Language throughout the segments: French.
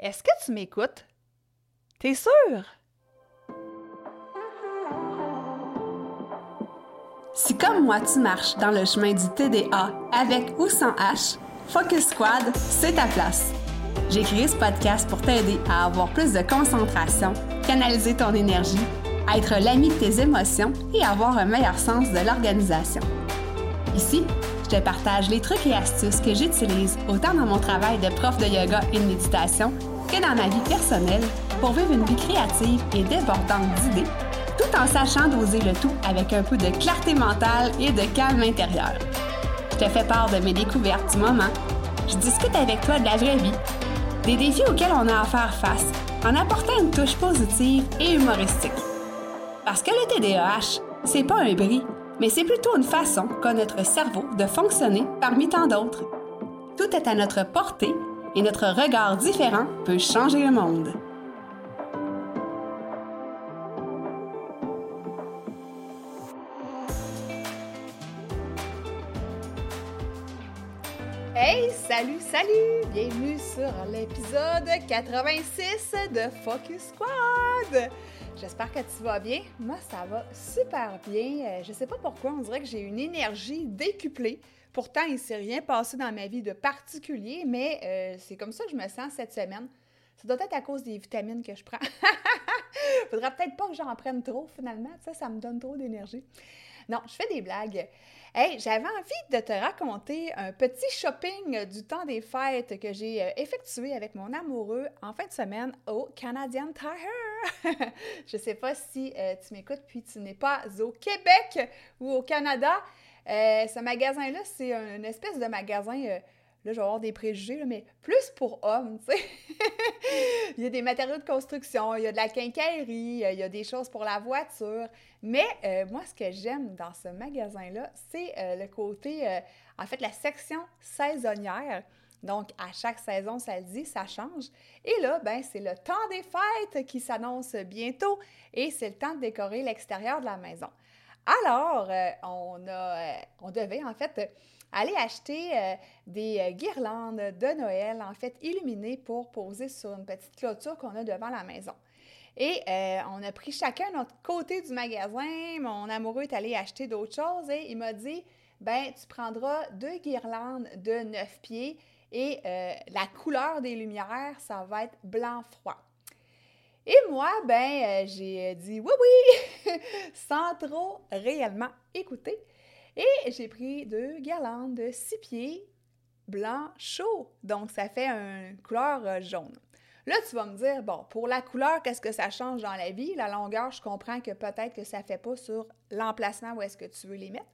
Est-ce que tu m'écoutes? T'es sûr? Si comme moi tu marches dans le chemin du TDA avec ou sans H, Focus Squad, c'est ta place. J'ai créé ce podcast pour t'aider à avoir plus de concentration, canaliser ton énergie, être l'ami de tes émotions et avoir un meilleur sens de l'organisation. Ici, je te partage les trucs et astuces que j'utilise autant dans mon travail de prof de yoga et de méditation que dans ma vie personnelle pour vivre une vie créative et débordante d'idées, tout en sachant doser le tout avec un peu de clarté mentale et de calme intérieur. Je te fais part de mes découvertes du moment. Je discute avec toi de la vraie vie, des défis auxquels on a à faire face, en apportant une touche positive et humoristique. Parce que le TDAH, c'est pas un bris, mais c'est plutôt une façon qu'a notre cerveau de fonctionner parmi tant d'autres. Tout est à notre portée et notre regard différent peut changer le monde. Hey, salut, salut! Bienvenue sur l'épisode 86 de Focus Squad! J'espère que tu vas bien. Moi, ça va super bien. Euh, je sais pas pourquoi, on dirait que j'ai une énergie décuplée. Pourtant, il ne s'est rien passé dans ma vie de particulier, mais euh, c'est comme ça que je me sens cette semaine. Ça doit être à cause des vitamines que je prends. Faudrait peut-être pas que j'en prenne trop finalement. Ça, ça me donne trop d'énergie. Non, je fais des blagues. Hey, j'avais envie de te raconter un petit shopping du temps des fêtes que j'ai euh, effectué avec mon amoureux en fin de semaine au Canadian Tire. je sais pas si euh, tu m'écoutes puis tu n'es pas au Québec ou au Canada. Euh, ce magasin-là, c'est une espèce de magasin Là, je vais avoir des préjugés, mais plus pour hommes, tu sais. il y a des matériaux de construction, il y a de la quincaillerie, il y a des choses pour la voiture. Mais euh, moi, ce que j'aime dans ce magasin-là, c'est euh, le côté, euh, en fait, la section saisonnière. Donc, à chaque saison, ça le dit, ça change. Et là, ben, c'est le temps des fêtes qui s'annonce bientôt et c'est le temps de décorer l'extérieur de la maison. Alors, on, a, on devait en fait aller acheter euh, des euh, guirlandes de Noël, en fait, illuminées pour poser sur une petite clôture qu'on a devant la maison. Et euh, on a pris chacun notre côté du magasin. Mon amoureux est allé acheter d'autres choses et il m'a dit ben tu prendras deux guirlandes de neuf pieds et la couleur des lumières, ça va être blanc froid. Et moi, ben, j'ai dit oui, oui, sans trop réellement écouter. Et j'ai pris deux guirlandes de six pieds blanc chaud. Donc, ça fait une couleur euh, jaune. Là, tu vas me dire, bon, pour la couleur, qu'est-ce que ça change dans la vie? La longueur, je comprends que peut-être que ça ne fait pas sur l'emplacement où est-ce que tu veux les mettre.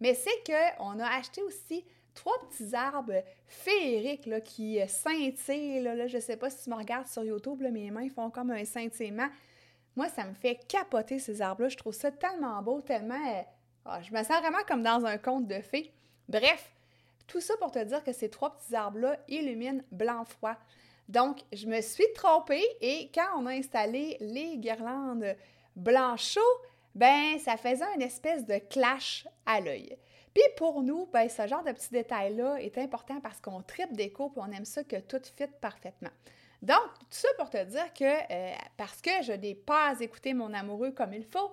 Mais c'est qu'on a acheté aussi trois petits arbres féeriques là, qui euh, scintillent. Là, je ne sais pas si tu me regardes sur YouTube, mes mains font comme un scintillement. Moi, ça me fait capoter ces arbres-là. Je trouve ça tellement beau, tellement euh, ah, je me sens vraiment comme dans un conte de fées. Bref, tout ça pour te dire que ces trois petits arbres-là illuminent blanc froid. Donc, je me suis trompée et quand on a installé les guirlandes blanc chaud, ben ça faisait une espèce de clash à l'œil. Puis pour nous, ben, ce genre de petits détails-là est important parce qu'on tripe déco et on aime ça que tout fit parfaitement. Donc, tout ça pour te dire que euh, parce que je n'ai pas écouté mon amoureux comme il faut,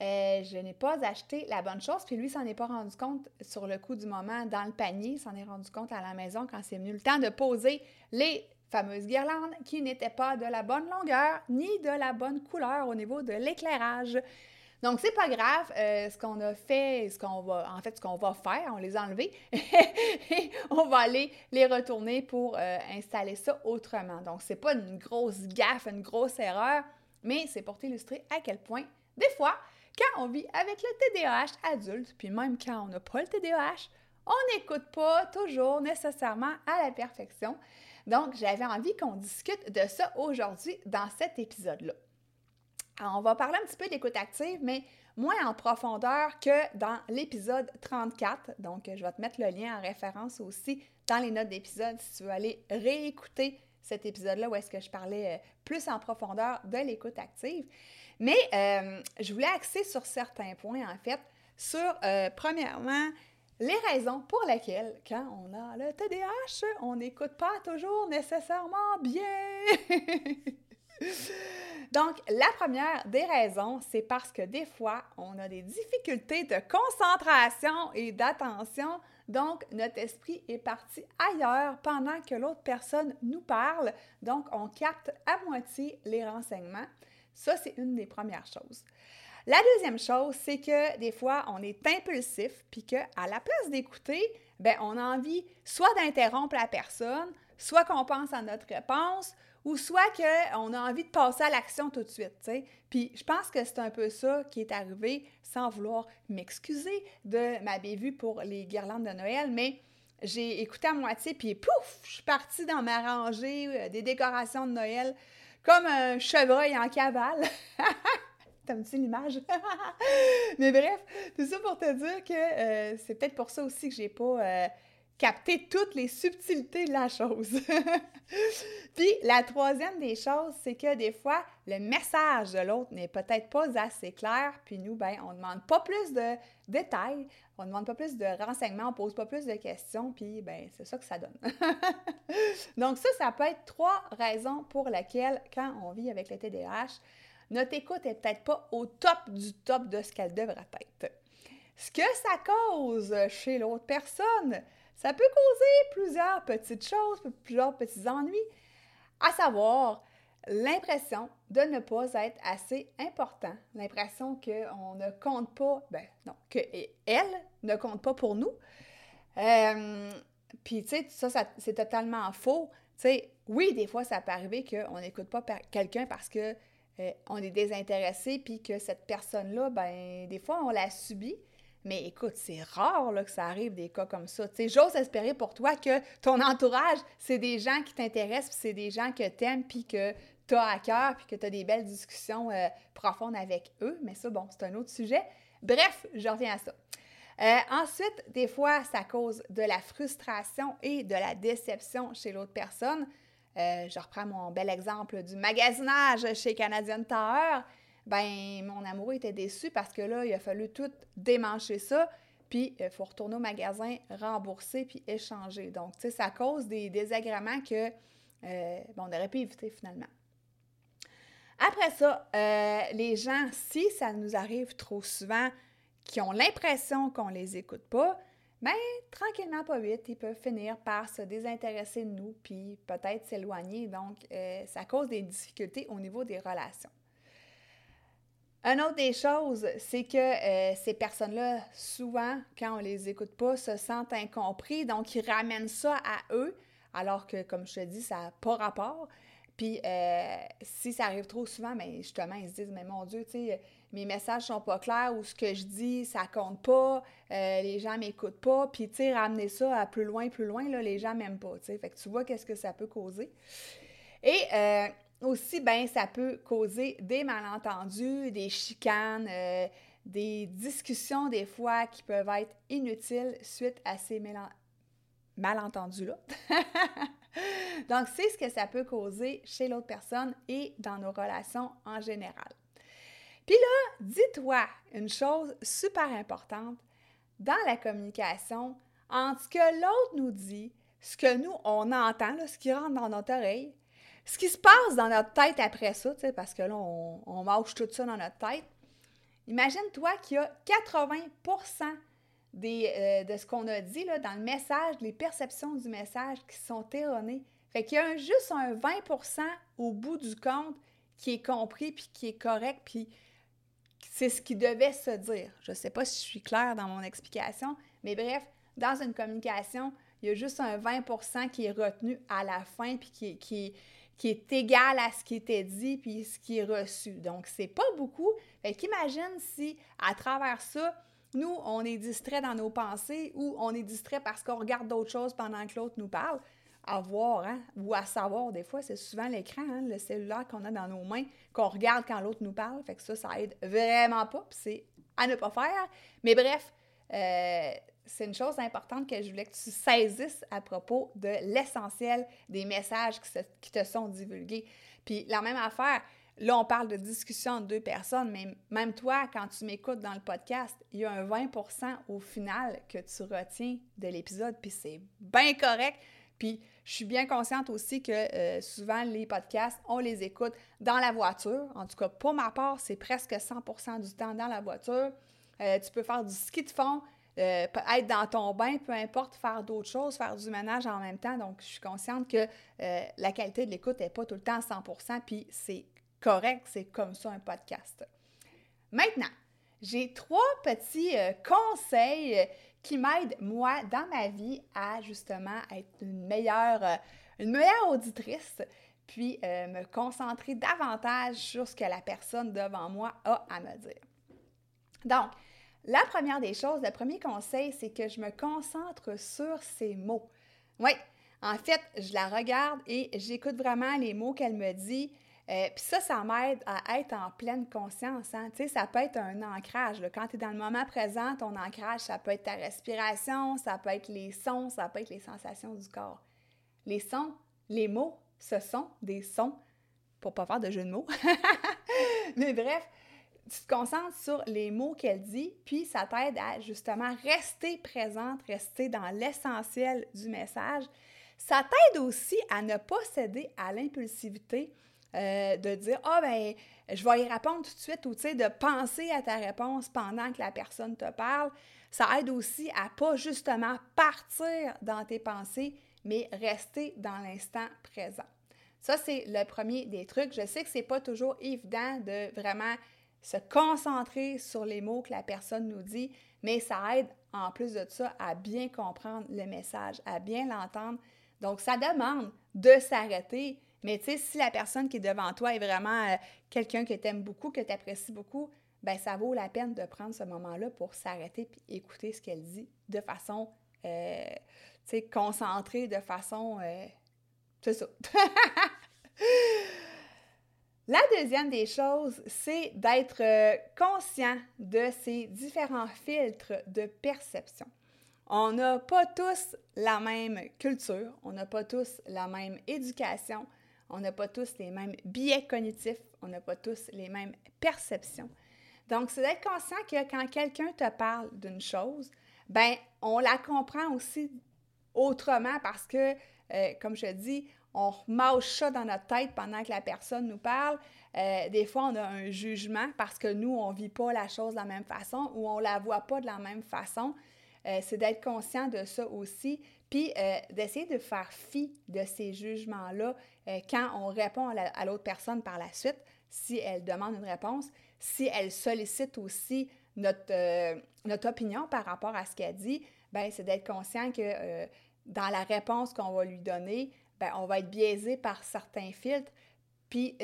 euh, je n'ai pas acheté la bonne chose. Puis lui, s'en est pas rendu compte sur le coup du moment dans le panier. s'en est rendu compte à la maison quand c'est venu le temps de poser les fameuses guirlandes qui n'étaient pas de la bonne longueur ni de la bonne couleur au niveau de l'éclairage. Donc, c'est pas grave. Euh, ce qu'on a fait, ce qu'on va, en fait, ce qu'on va faire, on les a enlevés et on va aller les retourner pour euh, installer ça autrement. Donc, c'est pas une grosse gaffe, une grosse erreur, mais c'est pour t'illustrer à quel point, des fois, quand on vit avec le TDAH adulte, puis même quand on n'a pas le TDAH, on n'écoute pas toujours nécessairement à la perfection. Donc, j'avais envie qu'on discute de ça aujourd'hui dans cet épisode-là. On va parler un petit peu d'écoute active, mais moins en profondeur que dans l'épisode 34. Donc, je vais te mettre le lien en référence aussi dans les notes d'épisode si tu veux aller réécouter cet épisode-là où est-ce que je parlais euh, plus en profondeur de l'écoute active. Mais euh, je voulais axer sur certains points, en fait, sur, euh, premièrement, les raisons pour lesquelles, quand on a le TDAH, on n'écoute pas toujours nécessairement bien. Donc, la première des raisons, c'est parce que des fois, on a des difficultés de concentration et d'attention. Donc, notre esprit est parti ailleurs pendant que l'autre personne nous parle. Donc, on capte à moitié les renseignements. Ça, c'est une des premières choses. La deuxième chose, c'est que des fois, on est impulsif, puis qu'à la place d'écouter, ben, on a envie soit d'interrompre la personne, soit qu'on pense à notre réponse, ou soit qu'on a envie de passer à l'action tout de suite. Puis je pense que c'est un peu ça qui est arrivé, sans vouloir m'excuser de ma bévue pour les guirlandes de Noël, mais j'ai écouté à moitié, puis pouf, je suis partie dans ma rangée euh, des décorations de Noël comme un chevreuil en cavale. T'aimes-tu l'image? Mais bref, tout ça pour te dire que euh, c'est peut-être pour ça aussi que j'ai pas euh, capté toutes les subtilités de la chose. Puis la troisième des choses, c'est que des fois, le message de l'autre n'est peut-être pas assez clair, puis nous, ben, on ne demande pas plus de détails, on ne demande pas plus de renseignements, on ne pose pas plus de questions, puis ben, c'est ça que ça donne. Donc ça, ça peut être trois raisons pour lesquelles, quand on vit avec le TDAH, notre écoute n'est peut-être pas au top du top de ce qu'elle devrait être. Ce que ça cause chez l'autre personne, ça peut causer plusieurs petites choses, plusieurs petits ennuis, à savoir l'impression de ne pas être assez important, l'impression qu'on ne compte pas, ben non, qu'elle ne compte pas pour nous. Puis, tu sais, ça, ça c'est totalement faux. Tu sais, oui, des fois, ça peut arriver qu'on n'écoute pas quelqu'un parce que euh, on est désintéressé, puis que cette personne-là, ben des fois, on la subit. Mais écoute, c'est rare là, que ça arrive des cas comme ça. J'ose espérer pour toi que ton entourage, c'est des gens qui t'intéressent, puis c'est des gens que t'aimes, puis que tu as à cœur, puis que tu as des belles discussions euh, profondes avec eux. Mais ça, bon, c'est un autre sujet. Bref, je reviens à ça. Euh, ensuite, des fois, ça cause de la frustration et de la déception chez l'autre personne. Euh, je reprends mon bel exemple du magasinage chez Canadian Tower. Ben, mon amoureux était déçu parce que là, il a fallu tout démancher ça, puis il faut retourner au magasin, rembourser, puis échanger. Donc, tu sais, ça cause des désagréments que, euh, bon, on aurait pu éviter finalement. Après ça, euh, les gens, si ça nous arrive trop souvent, qui ont l'impression qu'on les écoute pas, mais tranquillement, pas vite, ils peuvent finir par se désintéresser de nous, puis peut-être s'éloigner. Donc, euh, ça cause des difficultés au niveau des relations. Une autre des choses, c'est que euh, ces personnes-là, souvent, quand on les écoute pas, se sentent incompris, donc ils ramènent ça à eux, alors que, comme je te dis, ça n'a pas rapport. Puis, euh, si ça arrive trop souvent, mais ben, justement, ils se disent, mais mon Dieu, tu sais, mes messages sont pas clairs ou ce que je dis, ça compte pas, euh, les gens m'écoutent pas, puis tu sais, ramener ça à plus loin, plus loin, là, les gens m'aiment pas, tu. Fait que tu vois qu'est-ce que ça peut causer. Et aussi, ben ça peut causer des malentendus, des chicanes, euh, des discussions des fois qui peuvent être inutiles suite à ces malentendus-là. Donc, c'est ce que ça peut causer chez l'autre personne et dans nos relations en général. Puis là, dis-toi une chose super importante dans la communication entre ce que l'autre nous dit, ce que nous, on entend, ce qui rentre dans notre oreille, ce qui se passe dans notre tête après ça, parce que là, on, on tout ça dans notre tête. Imagine-toi qu'il y a 80 des, euh, de ce qu'on a dit là, dans le message, les perceptions du message qui sont erronées. Fait qu'il y a juste un 20% au bout du compte qui est compris, puis qui est correct, puis c'est ce qui devait se dire. Je ne sais pas si je suis claire dans mon explication, mais bref, dans une communication, il y a juste un 20% qui est retenu à la fin, puis qui, qui, qui est égal à ce qui était dit, puis ce qui est reçu. Donc, c'est pas beaucoup. Fait qu'imagine si, à travers ça, nous, on est distrait dans nos pensées ou on est distrait parce qu'on regarde d'autres choses pendant que l'autre nous parle à voir hein, ou à savoir. Des fois, c'est souvent l'écran, hein, le cellulaire qu'on a dans nos mains, qu'on regarde quand l'autre nous parle. Fait que ça, ça aide vraiment pas. Puis c'est à ne pas faire. Mais bref, euh, c'est une chose importante que je voulais que tu saisisses à propos de l'essentiel des messages qui, te sont divulgués. Puis la même affaire, Là, on parle de discussion de deux personnes, mais même toi, quand tu m'écoutes dans le podcast, il y a un 20% au final que tu retiens de l'épisode, puis c'est bien correct. Puis je suis bien consciente aussi que euh, souvent les podcasts, on les écoute dans la voiture. En tout cas, pour ma part, c'est presque 100% du temps dans la voiture. Euh, tu peux faire du ski de fond, euh, être dans ton bain, peu importe, faire d'autres choses, faire du ménage en même temps. Donc, je suis consciente que la qualité de l'écoute n'est pas tout le temps à 100% puis c'est correct, c'est comme ça un podcast. Maintenant, j'ai trois petits euh, conseils euh, qui m'aident, moi, dans ma vie, à justement être une meilleure, euh, une meilleure auditrice, puis me concentrer davantage sur ce que la personne devant moi a à me dire. Donc, la première des choses, le premier conseil, c'est que je me concentre sur ses mots. Oui, en fait, je la regarde et j'écoute vraiment les mots qu'elle me dit. Euh, puis ça, ça m'aide à être en pleine conscience. Hein? Tu sais, ça peut être un ancrage. Quand tu es dans le moment présent, ton ancrage, ça peut être ta respiration, ça peut être les sons, ça peut être les sensations du corps. Les sons, les mots, ce sont des sons, pour pas faire de jeu de mots. Mais bref, tu te concentres sur les mots qu'elle dit, puis ça t'aide à justement rester présente, rester dans l'essentiel du message. Ça t'aide aussi à ne pas céder à l'impulsivité euh, de dire Ah, ben, je vais y répondre tout de suite ou tu sais, de penser à ta réponse pendant que la personne te parle. Ça aide aussi à pas justement partir dans tes pensées, mais rester dans l'instant présent. Ça, c'est le premier des trucs. Je sais que c'est pas toujours évident de vraiment se concentrer sur les mots que la personne nous dit, mais ça aide en plus de ça à bien comprendre le message, à bien l'entendre. Donc, ça demande de s'arrêter, mais tu sais, si la personne qui est devant toi est vraiment euh, quelqu'un que tu aimes beaucoup, que tu apprécies beaucoup, ben ça vaut la peine de prendre ce moment-là pour s'arrêter et écouter ce qu'elle dit de façon, euh, tu sais, concentrée, de façon... Euh, c'est ça. La deuxième des choses, c'est d'être conscient de ces différents filtres de perception. On n'a pas tous la même culture, on n'a pas tous la même éducation, on n'a pas tous les mêmes biais cognitifs, on n'a pas tous les mêmes perceptions. Donc, c'est d'être conscient que quand quelqu'un te parle d'une chose, ben on la comprend aussi autrement parce que, euh, comme je dis, on mâche ça dans notre tête pendant que la personne nous parle. Euh, des fois, on a un jugement parce que nous, on ne vit pas la chose de la même façon ou on ne la voit pas de la même façon. Euh, c'est d'être conscient de ça aussi, puis d'essayer de faire fi de ces jugements-là euh, quand on répond à l'autre personne par la suite, si elle demande une réponse, si elle sollicite aussi notre, euh, notre opinion par rapport à ce qu'elle dit, ben c'est d'être conscient que euh, dans la réponse qu'on va lui donner, ben on va être biaisé par certains filtres. Puis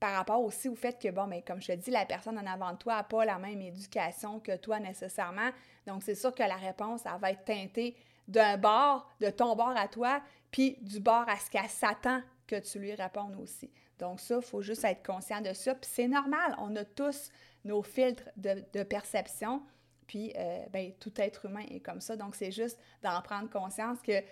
par rapport aussi au fait que, bon, mais ben, comme je te dis, la personne en avant de toi n'a pas la même éducation que toi nécessairement. Donc, c'est sûr que la réponse, elle va être teintée d'un bord, de ton bord à toi, puis du bord à ce qu'elle s'attend que tu lui répondes aussi. Donc ça, il faut juste être conscient de ça. Puis c'est normal, on a tous nos filtres de, perception. Puis euh, ben, tout être humain est comme ça. Donc c'est juste d'en prendre conscience que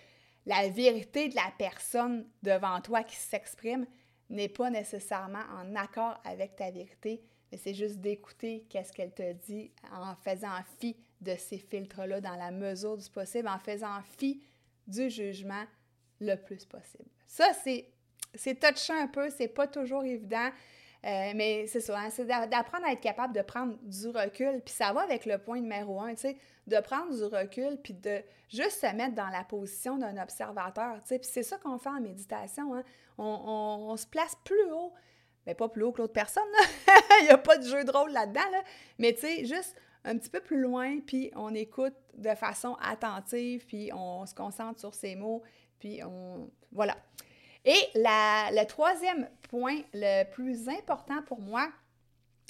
la vérité de la personne devant toi qui s'exprime n'est pas nécessairement en accord avec ta vérité, mais c'est juste d'écouter qu'est-ce qu'elle te dit en faisant fi de ces filtres-là dans la mesure du possible, en faisant fi du jugement le plus possible. Ça, c'est touché un peu, c'est pas toujours évident. Euh, mais c'est ça, hein, c'est d'apprendre à être capable de prendre du recul. Puis ça va avec le point numéro un, tu sais, de prendre du recul, puis de juste se mettre dans la position d'un observateur, tu sais. Puis c'est ça qu'on fait en méditation, hein. on, se place plus haut, mais pas plus haut que l'autre personne, il n'y a pas de jeu de rôle là-dedans, là. mais tu sais, juste un petit peu plus loin, puis on écoute de façon attentive, puis on se concentre sur ses mots, puis on... Voilà. Et le troisième point, le plus important pour moi,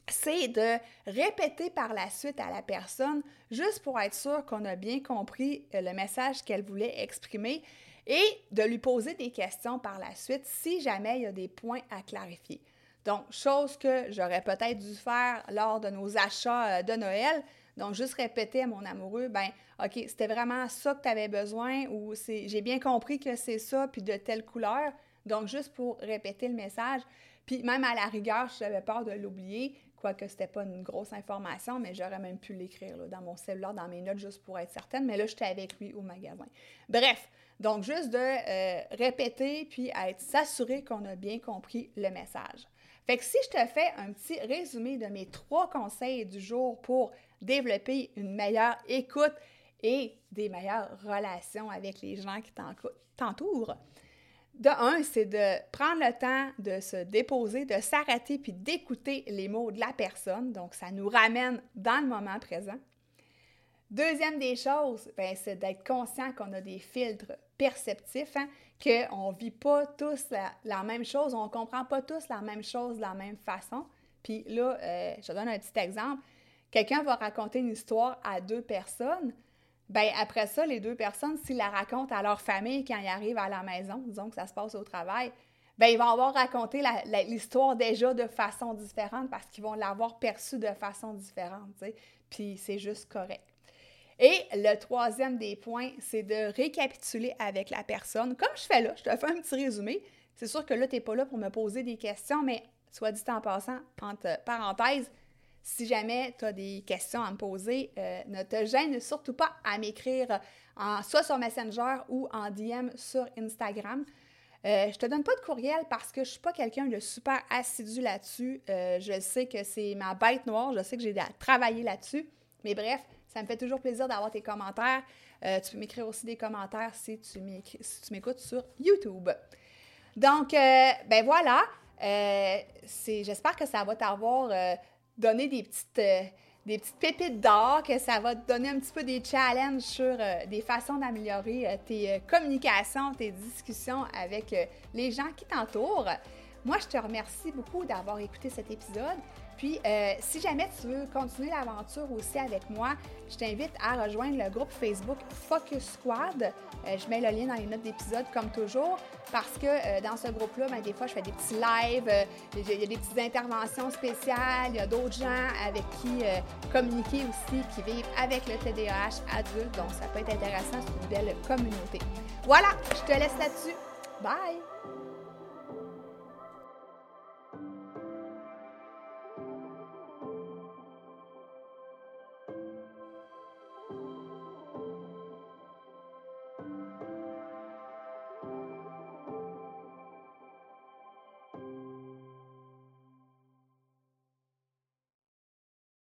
c'est de répéter par la suite à la personne, juste pour être sûr qu'on a bien compris euh, le message qu'elle voulait exprimer et de lui poser des questions par la suite si jamais il y a des points à clarifier. Donc, chose que j'aurais peut-être dû faire lors de nos achats euh, de Noël. Donc, juste répéter à mon amoureux, ben, OK, c'était vraiment ça que tu avais besoin ou j'ai bien compris que c'est ça, puis de telle couleur. Donc, juste pour répéter le message, puis même à la rigueur, j'avais peur de l'oublier, quoique c'était pas une grosse information, mais j'aurais même pu l'écrire dans mon cellulaire, dans mes notes, juste pour être certaine. Mais là, j'étais avec lui au magasin. Bref, donc juste de euh, répéter puis être s'assurer qu'on a bien compris le message. Fait que si je te fais un petit résumé de mes trois conseils du jour pour développer une meilleure écoute et des meilleures relations avec les gens qui t'entourent, de un, c'est de prendre le temps de se déposer, de s'arrêter puis d'écouter les mots de la personne. Donc, ça nous ramène dans le moment présent. Deuxième des choses, ben, c'est d'être conscient qu'on a des filtres perceptifs, hein, qu'on ne vit pas tous la, même chose, on ne comprend pas tous la même chose de la même façon. Puis là, euh, je donne un petit exemple. Quelqu'un va raconter une histoire à deux personnes. Ben après ça, les deux personnes, s'ils la racontent à leur famille quand ils arrivent à la maison, disons que ça se passe au travail, ben ils vont avoir raconté l'histoire déjà de façon différente parce qu'ils vont l'avoir perçue de façon différente. Puis c'est juste correct. Et le troisième des points, c'est de récapituler avec la personne. Comme je fais là, je te fais un petit résumé. C'est sûr que là, tu n'es pas là pour me poser des questions, mais soit dit en passant, entre parenthèses, si jamais tu as des questions à me poser, euh, ne te gêne surtout pas à m'écrire soit sur Messenger ou en DM sur Instagram. Euh, je te donne pas de courriel parce que je suis pas quelqu'un de super assidu là-dessus. Euh, je sais que c'est ma bête noire, je sais que j'ai à travailler là-dessus. Mais bref, ça me fait toujours plaisir d'avoir tes commentaires. Euh, tu peux m'écrire aussi des commentaires si tu m'écoutes sur YouTube. Donc, ben voilà. J'espère que ça va t'avoir donné des petites, des petites pépites d'or, que ça va te donner un petit peu des challenges sur des façons d'améliorer tes communications, tes discussions avec les gens qui t'entourent. Moi, je te remercie beaucoup d'avoir écouté cet épisode. Puis, euh, si jamais tu veux continuer l'aventure aussi avec moi, je t'invite à rejoindre le groupe Facebook Focus Squad. Euh, je mets le lien dans les notes d'épisode comme toujours parce que euh, dans ce groupe-là, ben, des fois, je fais des petits lives, il y a des petites interventions spéciales, il y a d'autres gens avec qui communiquer aussi, qui vivent avec le TDAH adulte. Donc, ça peut être intéressant, c'est une belle communauté. Voilà, je te laisse là-dessus. Bye!